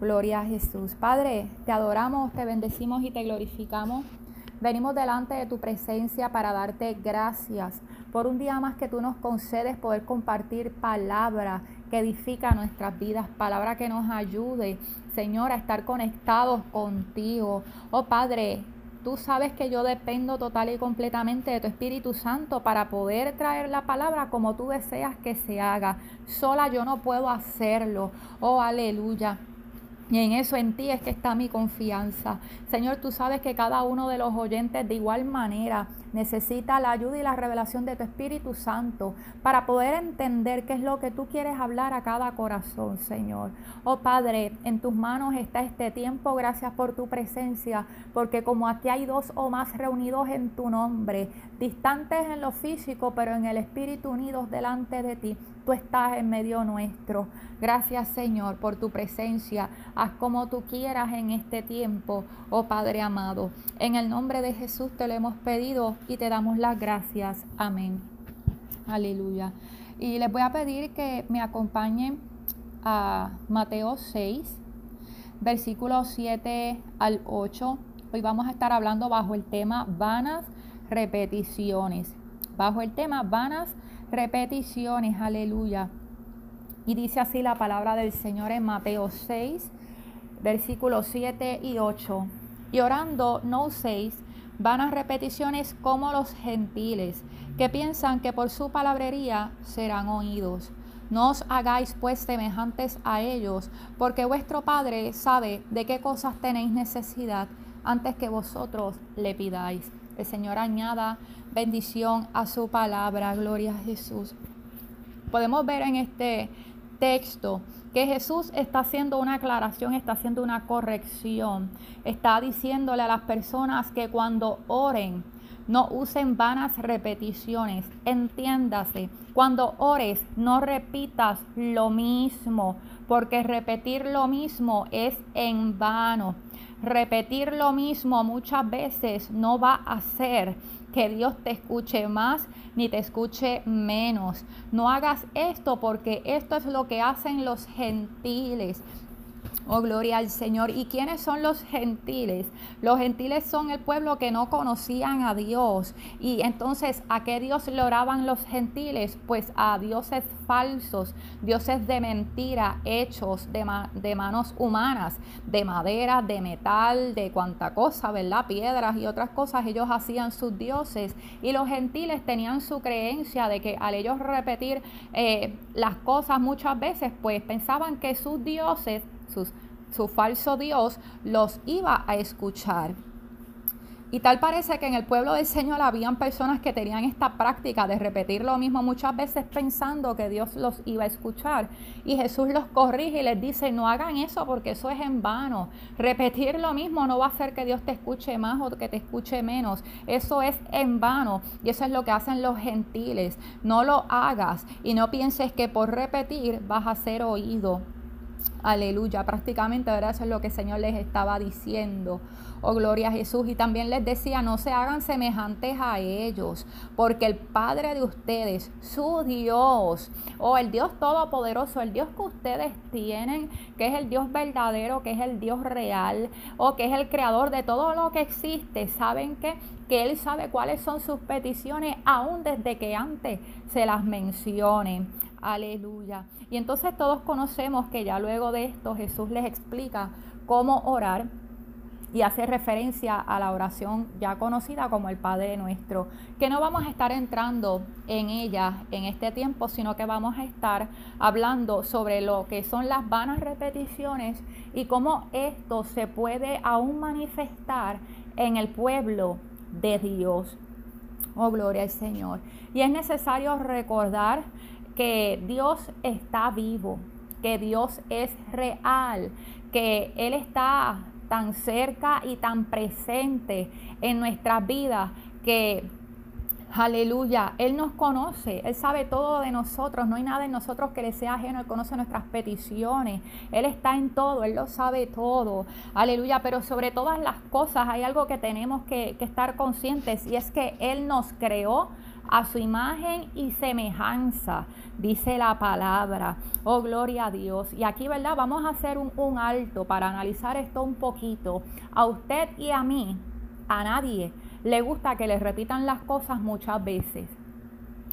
Gloria a Jesús. Padre, te adoramos, te bendecimos y te glorificamos. Venimos delante de tu presencia para darte gracias por un día más que tú nos concedes poder compartir palabra que edifica nuestras vidas, palabra que nos ayude, Señor, a estar conectados contigo. Oh Padre, Tú sabes que yo dependo total y completamente de tu Espíritu Santo para poder traer la palabra como tú deseas que se haga. Sola yo no puedo hacerlo. Oh, aleluya. Y en eso en ti es que está mi confianza. Señor, tú sabes que cada uno de los oyentes de igual manera necesita la ayuda y la revelación de tu Espíritu Santo para poder entender qué es lo que tú quieres hablar a cada corazón, Señor. Oh Padre, en tus manos está este tiempo. Gracias por tu presencia, porque como aquí hay dos o más reunidos en tu nombre, distantes en lo físico, pero en el Espíritu unidos delante de ti, tú estás en medio nuestro. Gracias, Señor, por tu presencia. Haz como tú quieras en este tiempo, oh Padre amado. En el nombre de Jesús te lo hemos pedido y te damos las gracias. Amén. Aleluya. Y les voy a pedir que me acompañen a Mateo 6, versículos 7 al 8. Hoy vamos a estar hablando bajo el tema vanas repeticiones. Bajo el tema vanas repeticiones, aleluya. Y dice así la palabra del Señor en Mateo 6, versículos 7 y 8. Y orando no uséis vanas repeticiones como los gentiles, que piensan que por su palabrería serán oídos. No os hagáis pues semejantes a ellos, porque vuestro Padre sabe de qué cosas tenéis necesidad antes que vosotros le pidáis. El Señor añada bendición a su palabra. Gloria a Jesús. Podemos ver en este texto que Jesús está haciendo una aclaración, está haciendo una corrección. Está diciéndole a las personas que cuando oren, no usen vanas repeticiones. Entiéndase, cuando ores, no repitas lo mismo, porque repetir lo mismo es en vano. Repetir lo mismo muchas veces no va a hacer que Dios te escuche más ni te escuche menos. No hagas esto porque esto es lo que hacen los gentiles. Oh, gloria al Señor. ¿Y quiénes son los gentiles? Los gentiles son el pueblo que no conocían a Dios. Y entonces, ¿a qué Dios le oraban los gentiles? Pues a dioses falsos, dioses de mentira, hechos de, de manos humanas, de madera, de metal, de cuanta cosa, ¿verdad? Piedras y otras cosas. Ellos hacían sus dioses. Y los gentiles tenían su creencia de que al ellos repetir eh, las cosas muchas veces, pues pensaban que sus dioses su falso Dios los iba a escuchar. Y tal parece que en el pueblo del Señor habían personas que tenían esta práctica de repetir lo mismo muchas veces pensando que Dios los iba a escuchar. Y Jesús los corrige y les dice, no hagan eso porque eso es en vano. Repetir lo mismo no va a hacer que Dios te escuche más o que te escuche menos. Eso es en vano. Y eso es lo que hacen los gentiles. No lo hagas y no pienses que por repetir vas a ser oído. Aleluya, prácticamente ¿verdad? eso es lo que el Señor les estaba diciendo. Oh, gloria a Jesús. Y también les decía, no se hagan semejantes a ellos, porque el Padre de ustedes, su Dios, oh, el Dios Todopoderoso, el Dios que ustedes tienen, que es el Dios verdadero, que es el Dios real, o que es el creador de todo lo que existe, ¿saben qué? Que Él sabe cuáles son sus peticiones, aún desde que antes se las mencione. Aleluya. Y entonces todos conocemos que ya luego de esto Jesús les explica cómo orar y hace referencia a la oración ya conocida como el Padre Nuestro, que no vamos a estar entrando en ella en este tiempo, sino que vamos a estar hablando sobre lo que son las vanas repeticiones y cómo esto se puede aún manifestar en el pueblo de Dios. Oh, gloria al Señor. Y es necesario recordar que Dios está vivo, que Dios es real, que Él está tan cerca y tan presente en nuestras vidas que Aleluya, Él nos conoce, Él sabe todo de nosotros, no hay nada en nosotros que le sea ajeno, Él conoce nuestras peticiones, Él está en todo, Él lo sabe todo, aleluya, pero sobre todas las cosas hay algo que tenemos que, estar conscientes y es que Él nos creó a su imagen y semejanza, dice la palabra. Oh, gloria a Dios. Y aquí, ¿verdad? Vamos a hacer un, un alto para analizar esto un poquito. A usted y a mí, a nadie le gusta que le repitan las cosas muchas veces.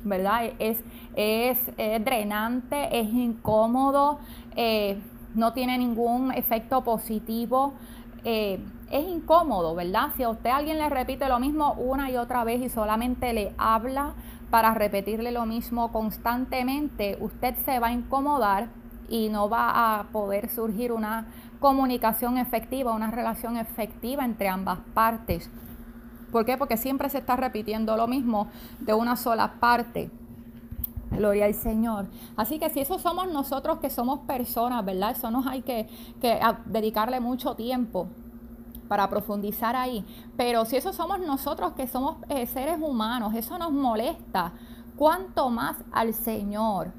¿Verdad? Es, es, drenante, es incómodo, eh, no tiene ningún efecto positivo. Eh, es incómodo, ¿verdad? Si a usted alguien le repite lo mismo una y otra vez y solamente le habla para repetirle lo mismo constantemente, usted se va a incomodar y no va a poder surgir una comunicación efectiva, una relación efectiva entre ambas partes. ¿Por qué? Porque siempre se está repitiendo lo mismo de una sola parte. Gloria al Señor. Así que si eso somos nosotros que somos personas, ¿verdad? Eso nos hay que, dedicarle mucho tiempo para profundizar ahí. Pero si eso somos nosotros que somos eh, seres humanos, eso nos molesta. ¿Cuánto más al Señor?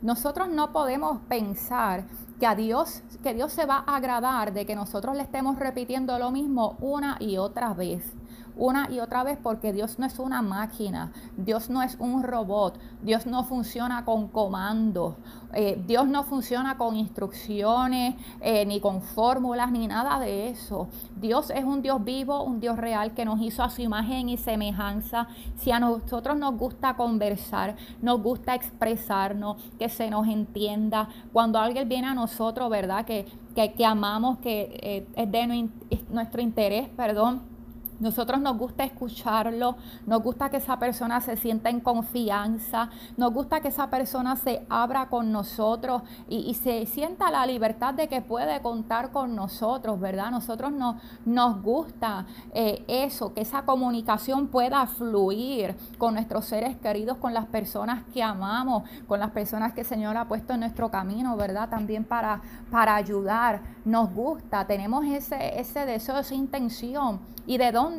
Nosotros no podemos pensar que a Dios, que Dios se va a agradar de que nosotros le estemos repitiendo lo mismo una y otra vez una y otra vez porque Dios no es una máquina, Dios no es un robot, Dios no funciona con comandos, eh, Dios no funciona con instrucciones, eh, ni con fórmulas, ni nada de eso. Dios es un Dios vivo, un Dios real que nos hizo a su imagen y semejanza. Si a nosotros nos gusta conversar, nos gusta expresarnos, que se nos entienda, cuando alguien viene a nosotros, ¿verdad? Que, que, amamos, que eh, es de nuestro interés, perdón nosotros nos gusta escucharlo, nos gusta que esa persona se sienta en confianza, nos gusta que esa persona se abra con nosotros y, se sienta la libertad de que puede contar con nosotros, ¿verdad? Nosotros no, nos gusta eh, eso, que esa comunicación pueda fluir con nuestros seres queridos, con las personas que amamos, con las personas que el Señor ha puesto en nuestro camino, ¿verdad? También para, para ayudar. Nos gusta, tenemos ese, ese deseo, esa intención. ¿Y de dónde?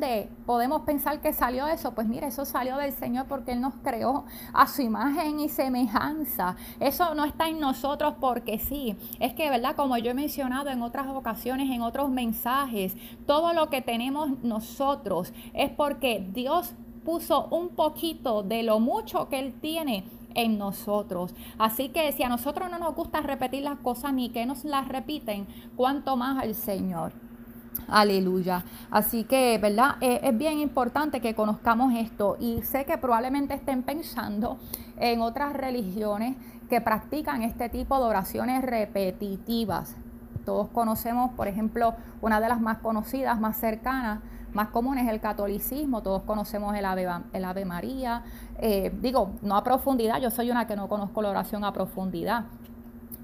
Podemos pensar que salió eso? Pues mire, eso salió del Señor porque Él nos creó a su imagen y semejanza. Eso no está en nosotros porque sí. Es que, ¿verdad? Como yo he mencionado en otras ocasiones, en otros mensajes, todo lo que tenemos nosotros es porque Dios puso un poquito de lo mucho que Él tiene en nosotros. Así que si a nosotros no nos gusta repetir las cosas ni que nos las repiten, cuánto más al Señor. Aleluya. Así que, ¿verdad? Eh, es bien importante que conozcamos esto y sé que probablemente estén pensando en otras religiones que practican este tipo de oraciones repetitivas. Todos conocemos, por ejemplo, una de las más conocidas, más cercanas, más comunes, el catolicismo. Todos conocemos el Ave, el Ave María. Eh, digo, no a profundidad, yo soy una que no conozco la oración a profundidad.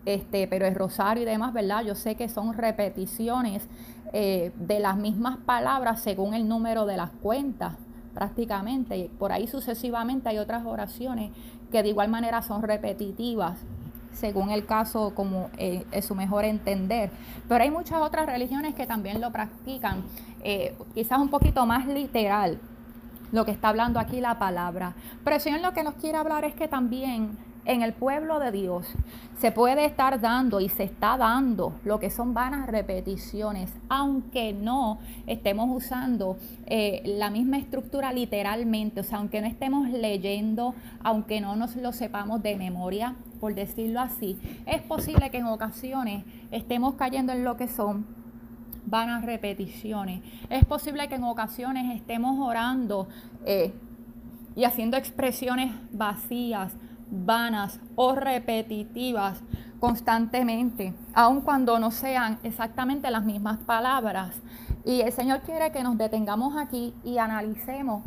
Este, pero el rosario y demás, ¿verdad? Yo sé que son repeticiones eh, de las mismas palabras según el número de las cuentas, prácticamente. Por ahí sucesivamente hay otras oraciones que de igual manera son repetitivas según el caso, como eh, es su mejor entender. Pero hay muchas otras religiones que también lo practican, eh, quizás un poquito más literal, lo que está hablando aquí la palabra. Pero el Señor lo que nos quiere hablar es que también en el pueblo de Dios se puede estar dando y se está dando lo que son vanas repeticiones, aunque no estemos usando eh, la misma estructura literalmente, o sea, aunque no estemos leyendo, aunque no nos lo sepamos de memoria, por decirlo así, es posible que en ocasiones estemos cayendo en lo que son vanas repeticiones. Es posible que en ocasiones estemos orando eh, y haciendo expresiones vacías vanas o repetitivas constantemente, aun cuando no sean exactamente las mismas palabras. Y el Señor quiere que nos detengamos aquí y analicemos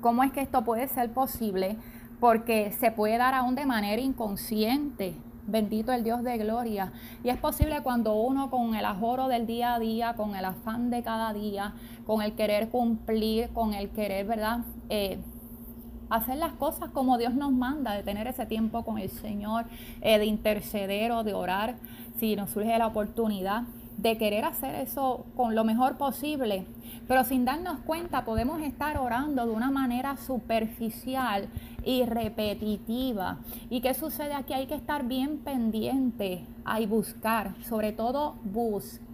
cómo es que esto puede ser posible, porque se puede dar aún de manera inconsciente. Bendito el Dios de gloria. Y es posible cuando uno con el ajoro del día a día, con el afán de cada día, con el querer cumplir, con el querer, ¿verdad? Eh, hacer las cosas como Dios nos manda, de tener ese tiempo con el Señor, eh, de interceder o de orar, si nos surge la oportunidad, de querer hacer eso con lo mejor posible. Pero sin darnos cuenta podemos estar orando de una manera superficial y repetitiva. ¿Y qué sucede aquí? Hay que estar bien pendiente, hay buscar, sobre todo buscar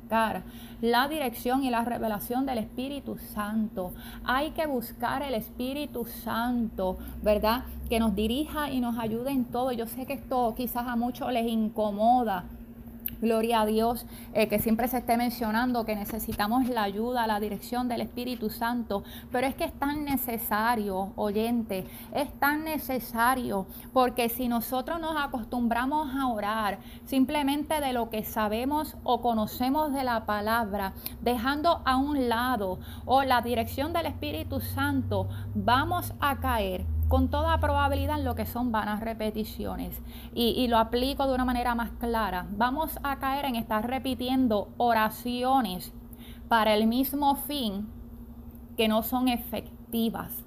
la dirección y la revelación del Espíritu Santo. Hay que buscar el Espíritu Santo, ¿verdad? Que nos dirija y nos ayude en todo. Yo sé que esto quizás a muchos les incomoda Gloria a Dios, eh, que siempre se esté mencionando que necesitamos la ayuda, la dirección del Espíritu Santo, pero es que es tan necesario, oyente, es tan necesario, porque si nosotros nos acostumbramos a orar simplemente de lo que sabemos o conocemos de la palabra, dejando a un lado o la dirección del Espíritu Santo, vamos a caer con toda probabilidad lo que son vanas repeticiones. Y, lo aplico de una manera más clara. Vamos a caer en estar repitiendo oraciones para el mismo fin que no son efectivas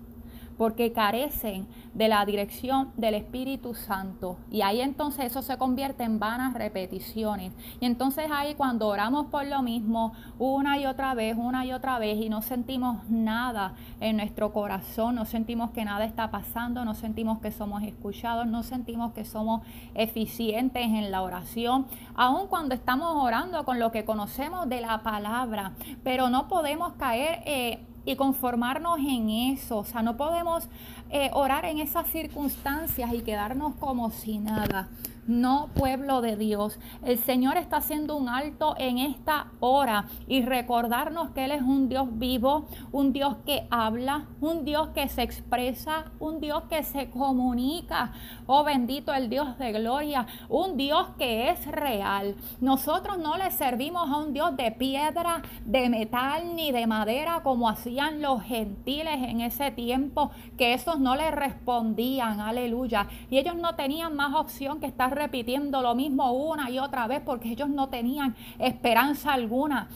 porque carecen de la dirección del Espíritu Santo. Y ahí entonces eso se convierte en vanas repeticiones. Y entonces ahí cuando oramos por lo mismo una y otra vez, una y otra vez, y no sentimos nada en nuestro corazón, no sentimos que nada está pasando, no sentimos que somos escuchados, no sentimos que somos eficientes en la oración, aun cuando estamos orando con lo que conocemos de la palabra, pero no podemos caer... Eh, y conformarnos en eso. O sea, no podemos eh, orar en esas circunstancias y quedarnos como si nada no pueblo de Dios. El Señor está haciendo un alto en esta hora y recordarnos que Él es un Dios vivo, un Dios que habla, un Dios que se expresa, un Dios que se comunica. Oh bendito el Dios de gloria, un Dios que es real. Nosotros no le servimos a un Dios de piedra, de metal ni de madera como hacían los gentiles en ese tiempo, que esos no le respondían, aleluya. Y ellos no tenían más opción que estar repitiendo lo mismo una y otra vez porque ellos no tenían esperanza alguna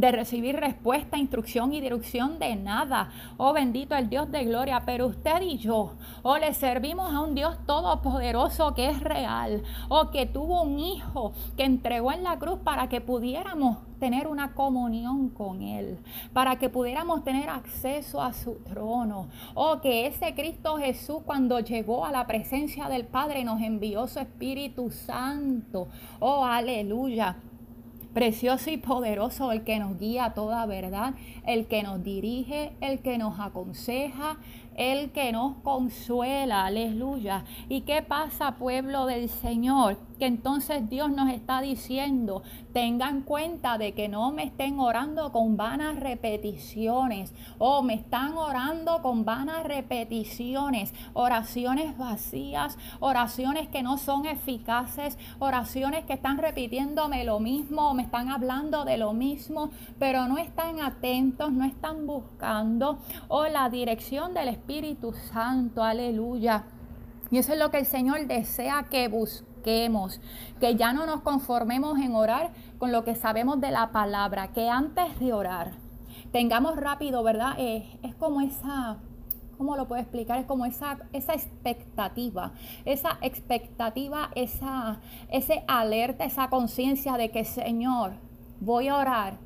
de recibir respuesta, instrucción y dirección de nada. Oh bendito el Dios de gloria, pero usted y yo, oh, le servimos a un Dios todopoderoso que es real, oh, que tuvo un hijo que entregó en la cruz para que pudiéramos tener una comunión con Él, para que pudiéramos tener acceso a su trono. Oh, que ese Cristo Jesús cuando llegó a la presencia del Padre nos envió su Espíritu Santo. Oh, aleluya precioso y poderoso, el que nos guía a toda verdad, el que nos dirige, el que nos aconseja, el que nos consuela, aleluya. ¿Y qué pasa, pueblo del Señor? Que entonces Dios nos está diciendo, tengan cuenta de que no me estén orando con vanas repeticiones, o me están orando con vanas repeticiones, oraciones vacías, oraciones que no son eficaces, oraciones que están repitiéndome lo mismo, me están hablando de lo mismo, pero no están atentos, no están buscando, o la dirección del Espíritu Santo, aleluya. Y eso es lo que el Señor desea que busquemos, que ya no nos conformemos en orar con lo que sabemos de la palabra, que antes de orar tengamos rápido, ¿verdad? Eh, es como esa, ¿cómo lo puedo explicar? Es como esa, esa expectativa, esa expectativa, esa, ese alerta, esa conciencia de que Señor, voy a orar,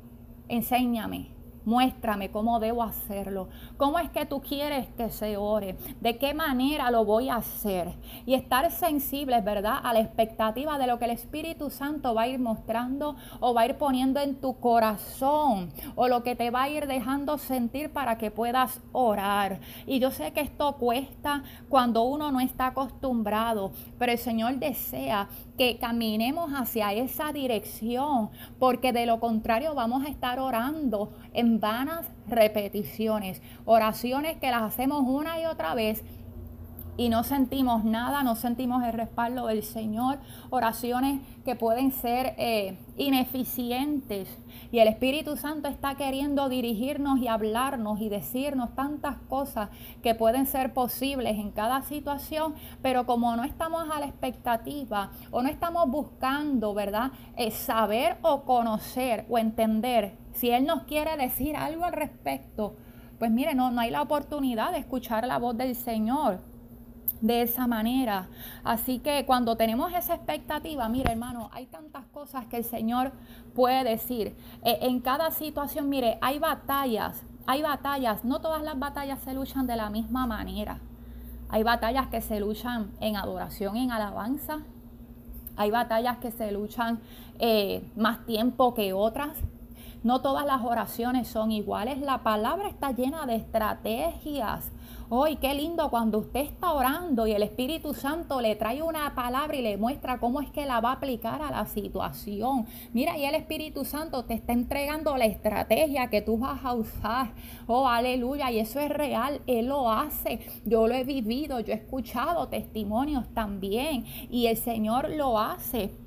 enséñame, Muéstrame cómo debo hacerlo. ¿Cómo es que tú quieres que se ore? ¿De qué manera lo voy a hacer? Y estar sensibles, ¿verdad? A la expectativa de lo que el Espíritu Santo va a ir mostrando o va a ir poniendo en tu corazón o lo que te va a ir dejando sentir para que puedas orar. Y yo sé que esto cuesta cuando uno no está acostumbrado, pero el Señor desea que caminemos hacia esa dirección, porque de lo contrario vamos a estar orando en vanas repeticiones, oraciones que las hacemos una y otra vez y no sentimos nada, no sentimos el respaldo del Señor, oraciones que pueden ser eh, ineficientes. Y el Espíritu Santo está queriendo dirigirnos y hablarnos y decirnos tantas cosas que pueden ser posibles en cada situación, pero como no estamos a la expectativa o no estamos buscando, ¿verdad? Eh, saber o conocer o entender si Él nos quiere decir algo al respecto, pues mire, no, no hay la oportunidad de escuchar la voz del Señor de esa manera. Así que cuando tenemos esa expectativa, mire hermano, hay tantas cosas que el Señor puede decir. E, en cada situación, mire, hay batallas, hay batallas, no todas las batallas se luchan de la misma manera. Hay batallas que se luchan en adoración, en alabanza. Hay batallas que se luchan eh, más tiempo que otras. No todas las oraciones son iguales. La palabra está llena de estrategias. Hoy, qué lindo cuando usted está orando y el Espíritu Santo le trae una palabra y le muestra cómo es que la va a aplicar a la situación. Mira, y el Espíritu Santo te está entregando la estrategia que tú vas a usar. Oh, aleluya. Y eso es real. Él lo hace. Yo lo he vivido. Yo he escuchado testimonios también. Y el Señor lo hace.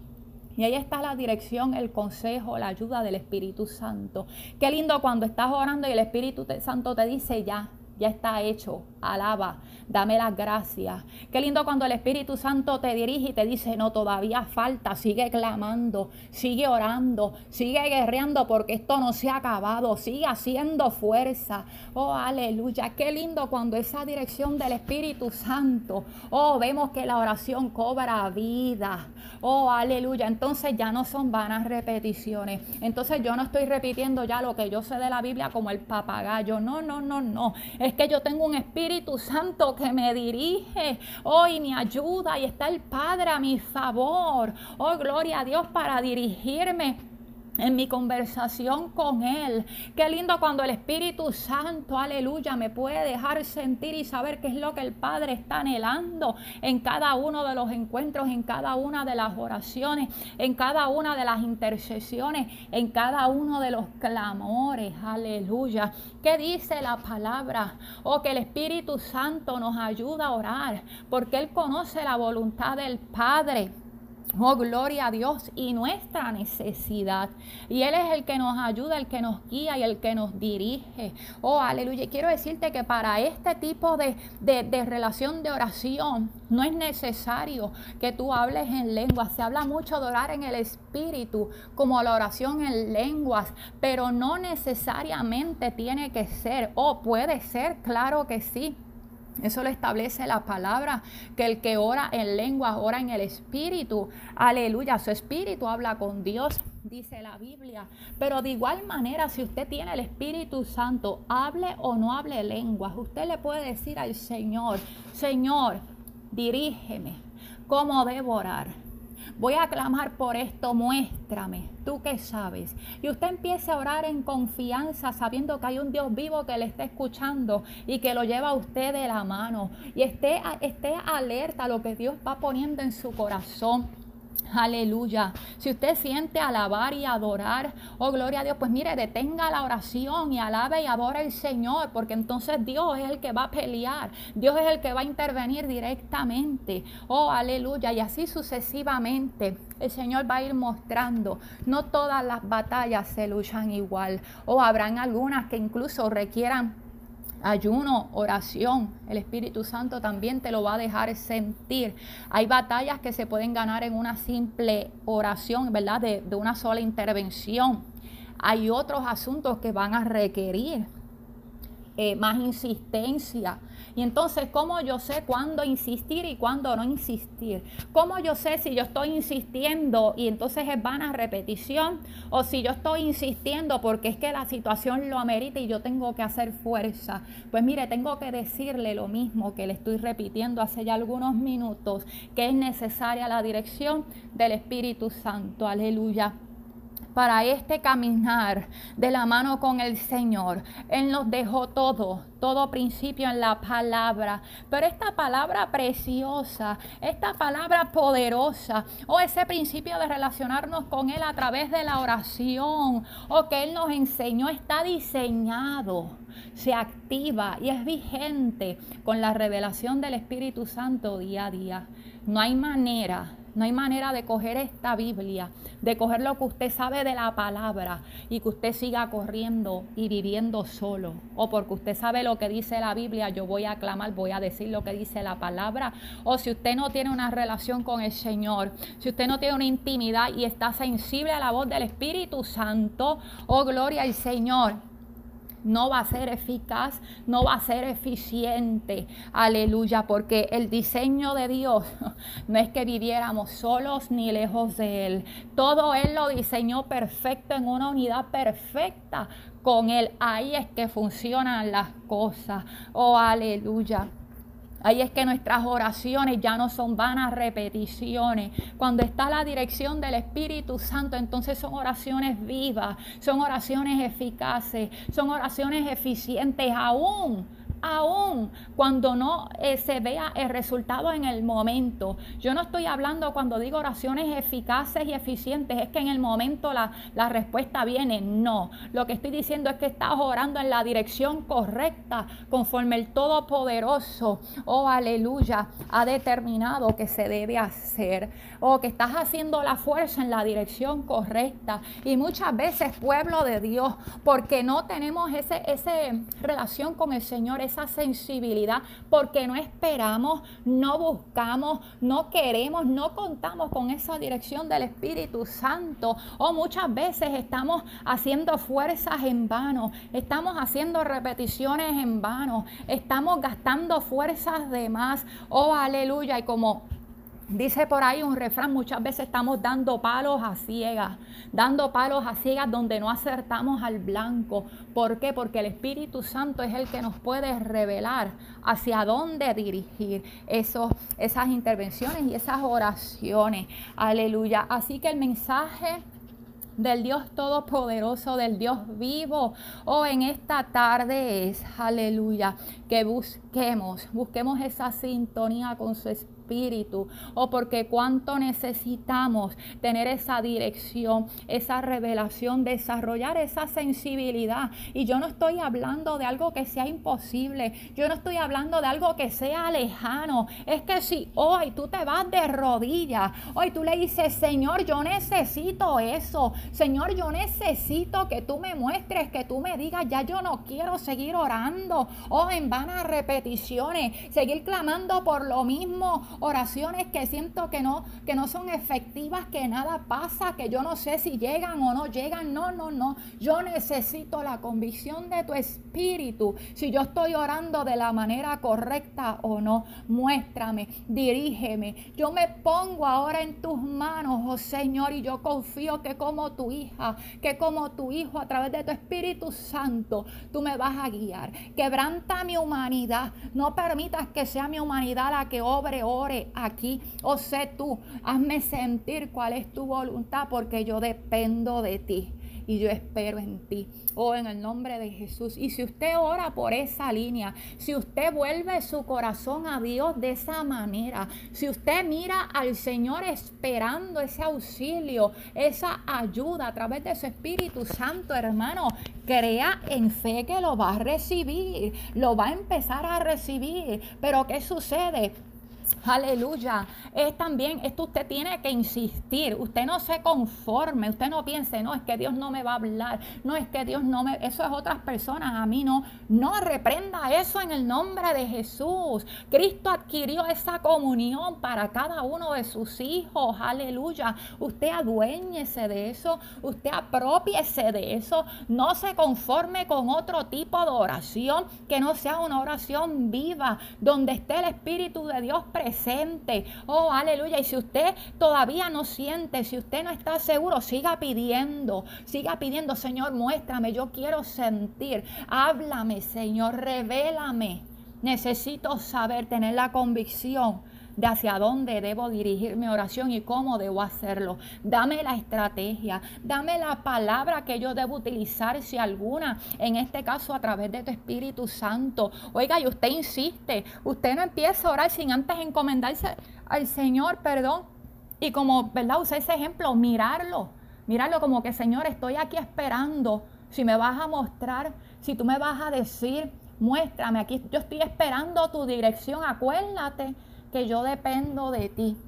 Y ahí está la dirección, el consejo, la ayuda del Espíritu Santo. Qué lindo cuando estás orando y el Espíritu Santo te dice ya, ya está hecho, alaba, dame las gracias. Qué lindo cuando el Espíritu Santo te dirige y te dice, no, todavía falta, sigue clamando, sigue orando, sigue guerreando porque esto no se ha acabado, sigue haciendo fuerza. Oh, aleluya, qué lindo cuando esa dirección del Espíritu Santo, oh, vemos que la oración cobra vida. Oh, aleluya, entonces ya no son vanas repeticiones. Entonces yo no estoy repitiendo ya lo que yo sé de la Biblia como el papagayo. No, no, no, no. Es que yo tengo un Espíritu Santo que me dirige hoy, me ayuda y está el Padre a mi favor. Oh, gloria a Dios para dirigirme en mi conversación con Él. Qué lindo cuando el Espíritu Santo, aleluya, me puede dejar sentir y saber qué es lo que el Padre está anhelando en cada uno de los encuentros, en cada una de las oraciones, en cada una de las intercesiones, en cada uno de los clamores, aleluya. ¿Qué dice la palabra? O oh, que el Espíritu Santo nos ayuda a orar, porque Él conoce la voluntad del Padre. Oh, gloria a Dios y nuestra necesidad. Y Él es el que nos ayuda, el que nos guía y el que nos dirige. Oh, aleluya. quiero decirte que para este tipo de, de, relación de oración no es necesario que tú hables en lenguas. Se habla mucho de orar en el Espíritu como la oración en lenguas, pero no necesariamente tiene que ser. Oh, puede ser, claro que sí. Eso lo establece la palabra, que el que ora en lengua ora en el Espíritu. Aleluya, su Espíritu habla con Dios, dice la Biblia. Pero de igual manera, si usted tiene el Espíritu Santo, hable o no hable lenguas, usted le puede decir al Señor, Señor, dirígeme, ¿cómo debo orar? Voy a clamar por esto, muéstrame, tú que sabes. Y usted empiece a orar en confianza, sabiendo que hay un Dios vivo que le está escuchando y que lo lleva a usted de la mano. Y esté, esté alerta a lo que Dios va poniendo en su corazón. Aleluya. Si usted siente alabar y adorar, oh gloria a Dios, pues mire, detenga la oración y alabe y adora al Señor, porque entonces Dios es el que va a pelear, Dios es el que va a intervenir directamente. Oh, aleluya. Y así sucesivamente. El Señor va a ir mostrando, no todas las batallas se luchan igual, o habrán algunas que incluso requieran ayuno, oración, el Espíritu Santo también te lo va a dejar sentir. Hay batallas que se pueden ganar en una simple oración, ¿verdad? De, de una sola intervención. Hay otros asuntos que van a requerir eh, más insistencia. Y entonces, ¿cómo yo sé cuándo insistir y cuándo no insistir? ¿Cómo yo sé si yo estoy insistiendo y entonces es vana repetición? O si yo estoy insistiendo porque es que la situación lo amerita y yo tengo que hacer fuerza. Pues mire, tengo que decirle lo mismo que le estoy repitiendo hace ya algunos minutos, que es necesaria la dirección del Espíritu Santo. Aleluya para este caminar de la mano con el Señor. Él nos dejó todo, todo principio en la palabra. Pero esta palabra preciosa, esta palabra poderosa, o ese principio de relacionarnos con Él a través de la oración, o que Él nos enseñó, está diseñado, se activa y es vigente con la revelación del Espíritu Santo día a día. No hay manera no hay manera de coger esta Biblia, de coger lo que usted sabe de la palabra y que usted siga corriendo y viviendo solo. O porque usted sabe lo que dice la Biblia, yo voy a clamar, voy a decir lo que dice la palabra. O si usted no tiene una relación con el Señor, si usted no tiene una intimidad y está sensible a la voz del Espíritu Santo, oh gloria al Señor no va a ser eficaz, no va a ser eficiente. Aleluya, porque el diseño de Dios no es que viviéramos solos ni lejos de Él. Todo Él lo diseñó perfecto en una unidad perfecta con Él. Ahí es que funcionan las cosas. Oh, aleluya. Ahí es que nuestras oraciones ya no son vanas repeticiones. Cuando está la dirección del Espíritu Santo, entonces son oraciones vivas, son oraciones eficaces, son oraciones eficientes aún aún cuando no eh, se vea el resultado en el momento. Yo no estoy hablando cuando digo oraciones eficaces y eficientes, es que en el momento la, la respuesta viene. No, lo que estoy diciendo es que estás orando en la dirección correcta, conforme el Todopoderoso, oh aleluya, ha determinado que se debe hacer. O que estás haciendo la fuerza en la dirección correcta. Y muchas veces, pueblo de Dios, porque no tenemos esa ese relación con el Señor, esa sensibilidad, porque no esperamos, no buscamos, no queremos, no contamos con esa dirección del Espíritu Santo. O muchas veces estamos haciendo fuerzas en vano, estamos haciendo repeticiones en vano, estamos gastando fuerzas de más. Oh, aleluya. Y como Dice por ahí un refrán, muchas veces estamos dando palos a ciegas, dando palos a ciegas donde no acertamos al blanco. ¿Por qué? Porque el Espíritu Santo es el que nos puede revelar hacia dónde dirigir esas intervenciones y esas oraciones. Aleluya. Así que el mensaje del Dios Todopoderoso, del Dios vivo, o en esta tarde es, aleluya, que busquemos, busquemos esa sintonía con su Espíritu espíritu o porque cuánto necesitamos tener esa dirección, esa revelación, desarrollar esa sensibilidad. Y yo no estoy hablando de algo que sea imposible, yo no estoy hablando de algo que sea lejano. Es que si hoy tú te vas de rodillas, hoy tú le dices, Señor, yo necesito eso, Señor, yo necesito que tú me muestres, que tú me digas, ya yo no quiero seguir orando o en vanas repeticiones, seguir clamando por lo mismo oraciones que siento que no, que no son efectivas, que nada pasa, que yo no sé si llegan o no llegan. No, no, no. Yo necesito la convicción de tu espíritu. Si yo estoy orando de la manera correcta o no, muéstrame, dirígeme. Yo me pongo ahora en tus manos, oh Señor, y yo confío que como tu hija, que como tu hijo, a través de tu Espíritu Santo, tú me vas a guiar. Quebranta mi humanidad. No permitas que sea mi humanidad la que obre, aquí. O sé tú, hazme sentir cuál es tu voluntad porque yo dependo de ti y yo espero en ti. Oh, en el nombre de Jesús. Y si usted ora por esa línea, si usted vuelve su corazón a Dios de esa manera, si usted mira al Señor esperando ese auxilio, esa ayuda a través de su Espíritu Santo, hermano, crea en fe que lo va a recibir, lo va a empezar a recibir. Pero ¿qué sucede? Aleluya. Es también, esto usted tiene que insistir. Usted no se conforme. Usted no piense, no, es que Dios no me va a hablar. No es que Dios no me. Eso es otras personas. A mí no. No reprenda eso en el nombre de Jesús. Cristo adquirió esa comunión para cada uno de sus hijos. Aleluya. Usted aduéñese de eso. Usted apropiese de eso. No se conforme con otro tipo de oración que no sea una oración viva, donde esté el Espíritu de Dios presente. Oh, aleluya. Y si usted todavía no siente, si usted no está seguro, siga pidiendo, siga pidiendo, Señor, muéstrame, yo quiero sentir. Háblame, Señor, revélame. Necesito saber, tener la convicción de hacia dónde debo dirigir mi oración y cómo debo hacerlo. Dame la estrategia, dame la palabra que yo debo utilizar, si alguna, en este caso a través de tu Espíritu Santo. Oiga, y usted insiste, usted no empieza a orar sin antes encomendarse al Señor, perdón. Y como, ¿verdad? Usé ese ejemplo, mirarlo, mirarlo como que, Señor, estoy aquí esperando. Si me vas a mostrar, si tú me vas a decir, muéstrame aquí, yo estoy esperando tu dirección, acuérdate que yo dependo de ti.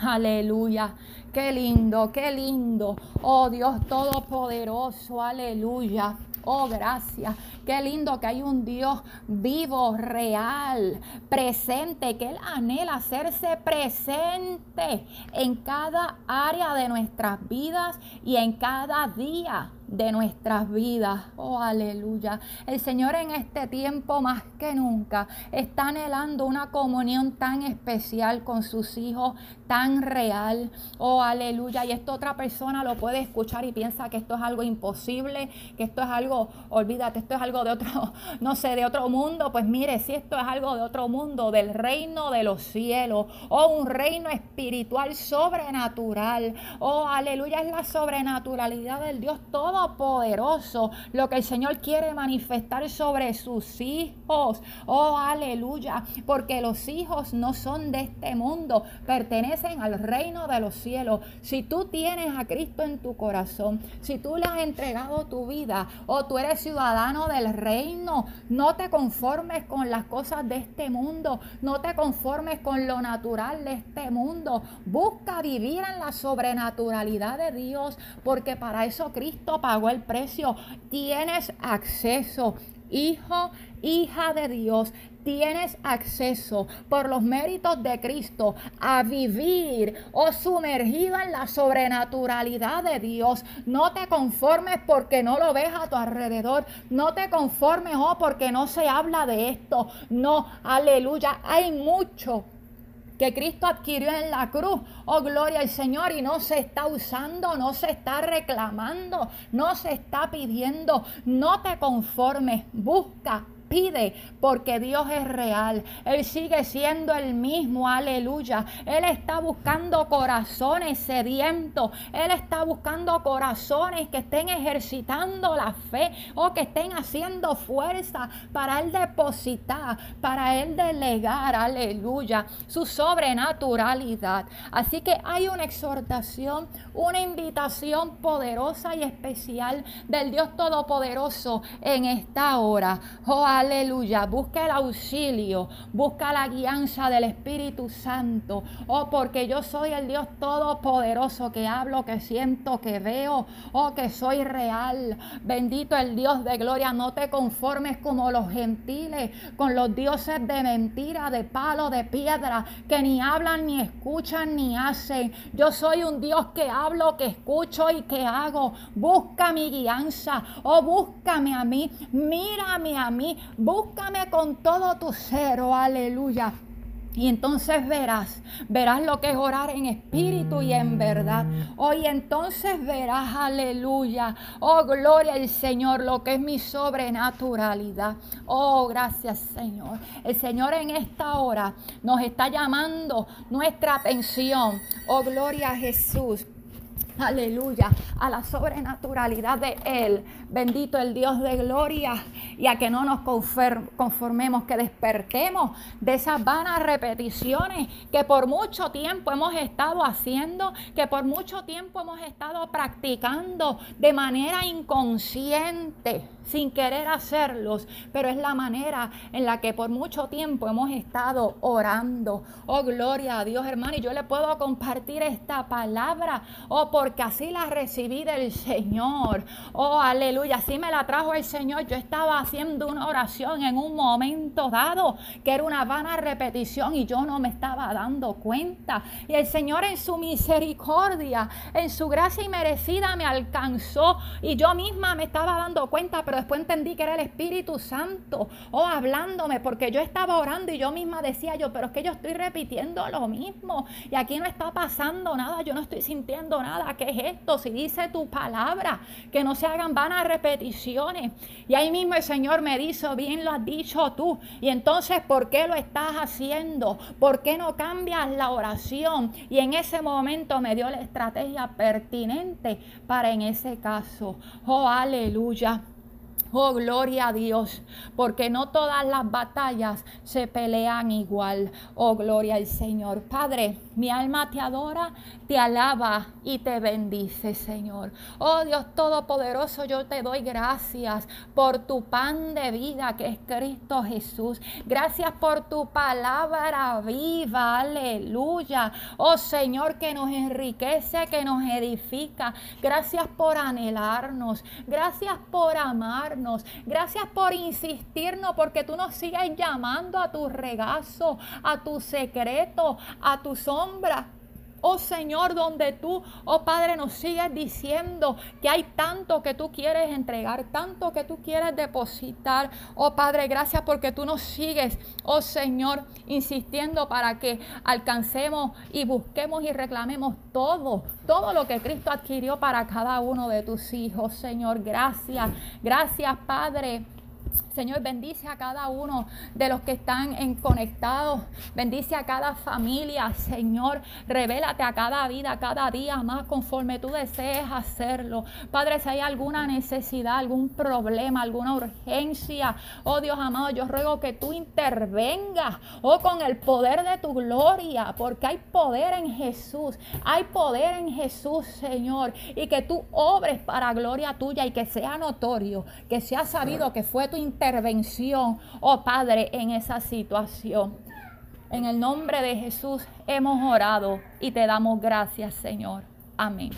Aleluya. Qué lindo, qué lindo. Oh Dios Todopoderoso. Aleluya. Oh, gracias. Qué lindo que hay un Dios vivo, real, presente, que Él anhela hacerse presente en cada área de nuestras vidas y en cada día de nuestras vidas. Oh, aleluya. El Señor en este tiempo más que nunca está anhelando una comunión tan especial con sus hijos, tan real. Oh, aleluya. Y esta otra persona lo puede escuchar y piensa que esto es algo imposible, que esto es algo, olvídate, esto es algo de otro, no sé, de otro mundo. Pues mire, si esto es algo de otro mundo, del reino de los cielos, o oh, un reino espiritual sobrenatural. Oh, aleluya, es la sobrenaturalidad del Dios Todopoderoso, lo que el Señor quiere manifestar sobre sus hijos. Oh, aleluya, porque los hijos no son de este mundo, pertenecen al reino de los cielos. Si tú tienes a Cristo en tu corazón, si tú le has entregado tu vida o tú eres ciudadano del reino, no te conformes con las cosas de este mundo, no te conformes con lo natural de este mundo. Busca vivir en la sobrenaturalidad de Dios, porque para eso Cristo pagó el precio. Tienes acceso hijo, hija de Dios, tienes acceso por los méritos de Cristo a vivir o sumergido en la sobrenaturalidad de Dios. No te conformes porque no lo ves a tu alrededor. No te conformes oh, porque no se habla de esto. No, aleluya. Hay mucho que Cristo adquirió en la cruz. Oh, gloria al Señor. Y no se está usando, no se está reclamando, no se está pidiendo. No te conformes. Busca, pide porque Dios es real. Él sigue siendo el mismo, aleluya. Él está buscando corazones sedientos. Él está buscando corazones que estén ejercitando la fe o que estén haciendo fuerza para Él depositar, para Él delegar, aleluya, su sobrenaturalidad. Así que hay una exhortación, una invitación poderosa y especial del Dios Todopoderoso en esta hora. Oh, aleluya, busca el auxilio, busca la guianza del Espíritu Santo. Oh, porque yo soy el Dios Todopoderoso que hablo, que siento, que veo, oh, que soy real. Bendito el Dios de gloria, no te conformes como los gentiles, con los dioses de mentira, de palo, de piedra, que ni hablan, ni escuchan, ni hacen. Yo soy un Dios que hablo, que escucho y que hago. Busca mi guianza, oh, búscame a mí, mírame a mí, Búscame con todo tu ser, oh, aleluya. Y entonces verás, verás lo que es orar en espíritu y en verdad. Hoy entonces verás, aleluya. Oh, gloria al Señor, lo que es mi sobrenaturalidad. Oh, gracias Señor. El Señor en esta hora nos está llamando nuestra atención. Oh, gloria a Jesús aleluya, a la sobrenaturalidad de Él. Bendito el Dios de gloria y a que no nos conformemos, que despertemos de esas vanas repeticiones que por mucho tiempo hemos estado haciendo, que por mucho tiempo hemos estado practicando de manera inconsciente sin querer hacerlos, pero es la manera en la que por mucho tiempo hemos estado orando. Oh, gloria a Dios, hermano, y yo le puedo compartir esta palabra, oh, porque así la recibí del Señor. Oh, aleluya, así me la trajo el Señor. Yo estaba haciendo una oración en un momento dado, que era una vana repetición y yo no me estaba dando cuenta. Y el Señor en su misericordia, en su gracia inmerecida me alcanzó y yo misma me estaba dando cuenta, después entendí que era el Espíritu Santo, oh, hablándome, porque yo estaba orando y yo misma decía yo, pero es que yo estoy repitiendo lo mismo y aquí no está pasando nada, yo no estoy sintiendo nada, ¿qué es esto? Si dice tu palabra, que no se hagan vanas repeticiones. Y ahí mismo el Señor me dice, bien lo has dicho tú, y entonces, ¿por qué lo estás haciendo? ¿Por qué no cambias la oración? Y en ese momento me dio la estrategia pertinente para en ese caso. Oh, aleluya. Oh, gloria a Dios, porque no todas las batallas se pelean igual. Oh, gloria al Señor. Padre, mi alma te adora, te alaba y te bendice, Señor. Oh Dios Todopoderoso, yo te doy gracias por tu pan de vida que es Cristo Jesús. Gracias por tu palabra viva, aleluya. Oh Señor, que nos enriquece, que nos edifica. Gracias por anhelarnos. Gracias por amarnos. Gracias por insistirnos, porque tú nos sigues llamando a tu regazo, a tu secreto, a tu sombra Oh Señor, donde tú, oh Padre, nos sigues diciendo que hay tanto que tú quieres entregar, tanto que tú quieres depositar. Oh Padre, gracias porque tú nos sigues, oh Señor, insistiendo para que alcancemos y busquemos y reclamemos todo, todo lo que Cristo adquirió para cada uno de tus hijos, Señor. Gracias, gracias Padre Señor, bendice a cada uno de los que están conectados. Bendice a cada familia, Señor. Revélate a cada vida, cada día más conforme tú desees hacerlo. Padre, si hay alguna necesidad, algún problema, alguna urgencia, oh Dios amado, yo ruego que tú intervengas, oh con el poder de tu gloria, porque hay poder en Jesús. Hay poder en Jesús, Señor. Y que tú obres para gloria tuya y que sea notorio, que sea sabido que fue tu intervención, oh Padre, en esa situación. En el nombre de Jesús hemos orado y te damos gracias, Señor. Amén.